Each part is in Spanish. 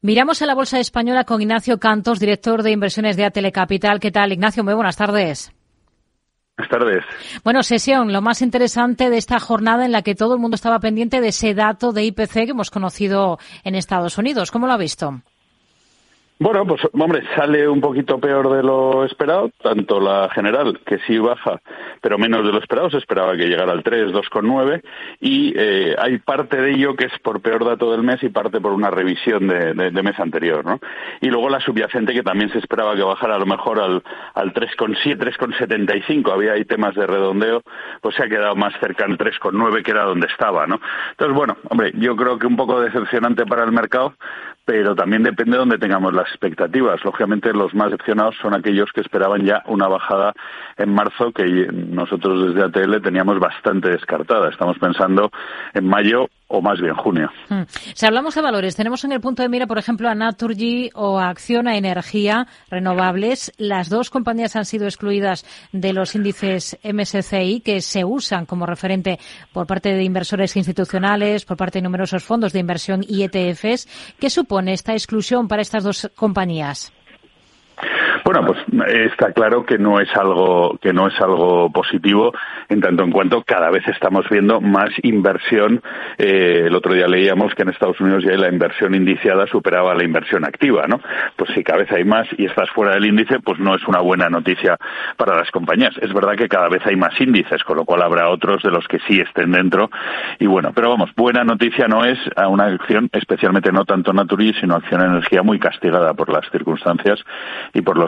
Miramos a la Bolsa Española con Ignacio Cantos, director de inversiones de Atelecapital. ¿Qué tal, Ignacio? Muy buenas tardes. Buenas tardes. Bueno, sesión, lo más interesante de esta jornada en la que todo el mundo estaba pendiente de ese dato de IPC que hemos conocido en Estados Unidos. ¿Cómo lo ha visto? Bueno, pues hombre, sale un poquito peor de lo esperado, tanto la general, que sí baja, pero menos de lo esperado, se esperaba que llegara al 3, 2,9, y eh, hay parte de ello que es por peor dato del mes y parte por una revisión de, mes anterior, ¿no? Y luego la subyacente que también se esperaba que bajara a lo mejor al, al 3,7, 3,75, había ahí temas de redondeo, pues se ha quedado más cerca al 3,9 que era donde estaba, ¿no? Entonces, bueno, hombre, yo creo que un poco decepcionante para el mercado, pero también depende de dónde tengamos las expectativas. Lógicamente, los más decepcionados son aquellos que esperaban ya una bajada en marzo que nosotros desde ATL teníamos bastante descartada. Estamos pensando en mayo o más bien junio. Hmm. Si hablamos de valores, tenemos en el punto de mira, por ejemplo, a Naturgy o a Acciona Energía Renovables. Las dos compañías han sido excluidas de los índices MSCI que se usan como referente por parte de inversores institucionales, por parte de numerosos fondos de inversión y ETFs. ¿Qué supone esta exclusión para estas dos compañías? Bueno, pues está claro que no es algo que no es algo positivo en tanto en cuanto cada vez estamos viendo más inversión. Eh, el otro día leíamos que en Estados Unidos ya la inversión indiciada superaba la inversión activa, ¿no? Pues si cada vez hay más y estás fuera del índice, pues no es una buena noticia para las compañías. Es verdad que cada vez hay más índices, con lo cual habrá otros de los que sí estén dentro. Y bueno, pero vamos, buena noticia no es a una acción, especialmente no tanto Naturi, sino acción energía muy castigada por las circunstancias y por los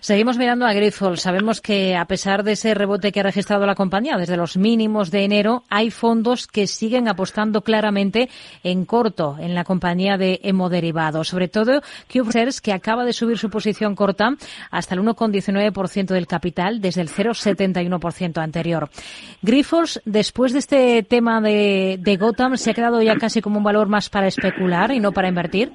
Seguimos mirando a Grifols. Sabemos que a pesar de ese rebote que ha registrado la compañía desde los mínimos de enero, hay fondos que siguen apostando claramente en corto en la compañía de hemoderivados. Sobre todo CubeShares, que acaba de subir su posición corta hasta el 1,19% del capital desde el 0,71% anterior. Grifols, después de este tema de, de Gotham, se ha quedado ya casi como un valor más para especular y no para invertir.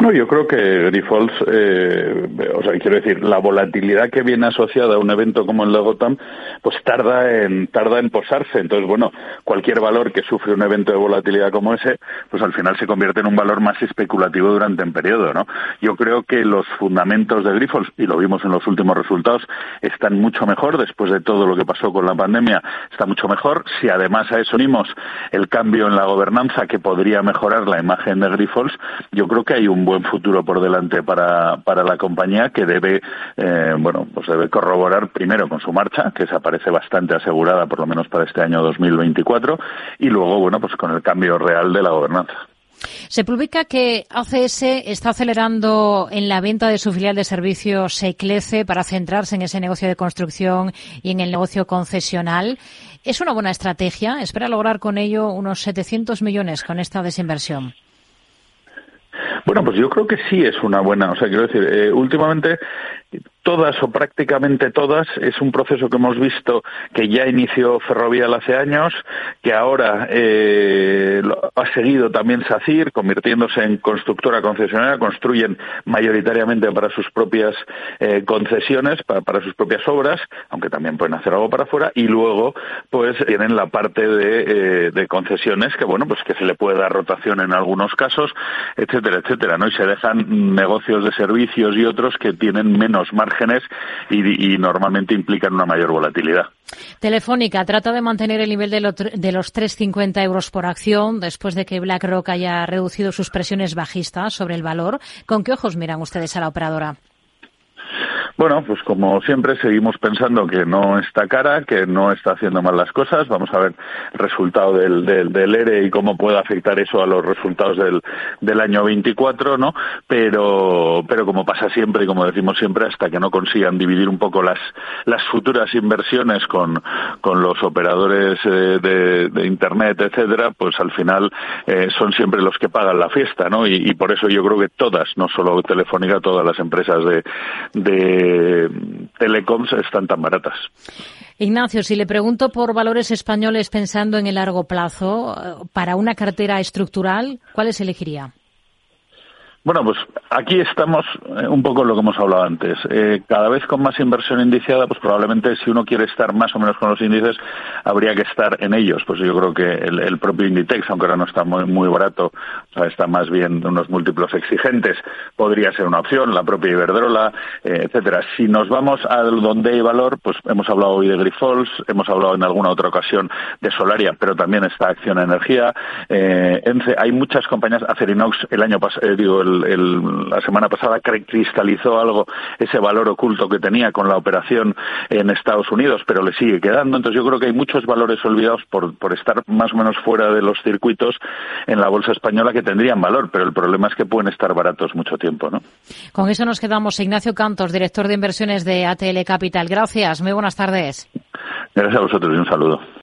No, yo creo que Grifols, eh, o sea, quiero decir, la volatilidad que viene asociada a un evento como el de Gotham, pues tarda en, tarda en posarse. Entonces, bueno, cualquier valor que sufre un evento de volatilidad como ese, pues al final se convierte en un valor más especulativo durante un periodo, ¿no? Yo creo que los fundamentos de Grifols, y lo vimos en los últimos resultados, están mucho mejor después de todo lo que pasó con la pandemia, está mucho mejor. Si además a eso unimos el cambio en la gobernanza que podría mejorar la imagen de Grifols, yo creo que hay un buen futuro por delante para, para la compañía que debe, eh, bueno, pues debe corroborar primero con su marcha, que se parece bastante asegurada por lo menos para este año 2024, y luego, bueno, pues con el cambio real de la gobernanza. Se publica que ACS está acelerando en la venta de su filial de servicios Eclece para centrarse en ese negocio de construcción y en el negocio concesional. ¿Es una buena estrategia? ¿Espera lograr con ello unos 700 millones con esta desinversión? Bueno, pues yo creo que sí es una buena. O sea, quiero decir, eh, últimamente todas o prácticamente todas es un proceso que hemos visto que ya inició Ferrovial hace años, que ahora eh, ha seguido también SACIR, convirtiéndose en constructora concesionaria, construyen mayoritariamente para sus propias eh, concesiones, para, sus propias obras, aunque también pueden hacer algo para afuera, y luego pues tienen la parte de, de concesiones que bueno pues que se le puede dar rotación en algunos casos, etcétera, etcétera, ¿no? Y se dejan negocios de servicios y otros que tienen menos márgenes y, normalmente implican una mayor volatilidad. Telefónica trata de mantener el nivel de, de los 3,50 euros por acción después de que BlackRock haya reducido sus presiones bajistas sobre el valor. ¿Con qué ojos miran ustedes a la operadora? Bueno, pues como siempre seguimos pensando que no está cara, que no está haciendo mal las cosas. Vamos a ver el resultado del, del, ERE y cómo puede afectar eso a los resultados del, del año 24, ¿no? Pero, pero como pasa siempre y como decimos siempre, hasta que no consigan dividir un poco las, las futuras inversiones con, con los operadores eh, de, de, Internet, etcétera, pues al final eh, son siempre los que pagan la fiesta, ¿no? Y, y, por eso yo creo que todas, no solo Telefónica, todas las empresas de, de telecoms están tan baratas. Ignacio, si le pregunto por valores españoles pensando en el largo plazo, eh, para una cartera estructural, ¿cuáles elegiría? Bueno, pues aquí estamos eh, un poco lo que hemos hablado antes. Eh, cada vez con más inversión indiciada, pues probablemente si uno quiere estar más o menos con los índices, habría que estar en ellos. Pues yo creo que el, propio Inditex, aunque ahora no está muy, muy barato, o sea, está más bien unos múltiplos exigentes, podría ser una opción, la propia Iberdrola, eh, etcétera. Si nos vamos a donde hay valor, pues hemos hablado hoy de Grifols, hemos hablado en alguna otra ocasión de Solaria, pero también está Acción Energía, eh, ENCE, hay muchas compañías, Acerinox el año pasado, digo, la semana pasada cristalizó algo ese valor oculto que tenía con la operación en Estados Unidos, pero le sigue quedando. Entonces yo creo que hay muchos valores olvidados por, por estar más o menos fuera de los circuitos en la bolsa española que tendrían valor, pero el problema es que pueden estar baratos mucho tiempo, ¿no? Con eso nos quedamos. Ignacio Cantos, director de inversiones de ATL Capital. Gracias. Muy buenas tardes. Gracias a vosotros y un saludo.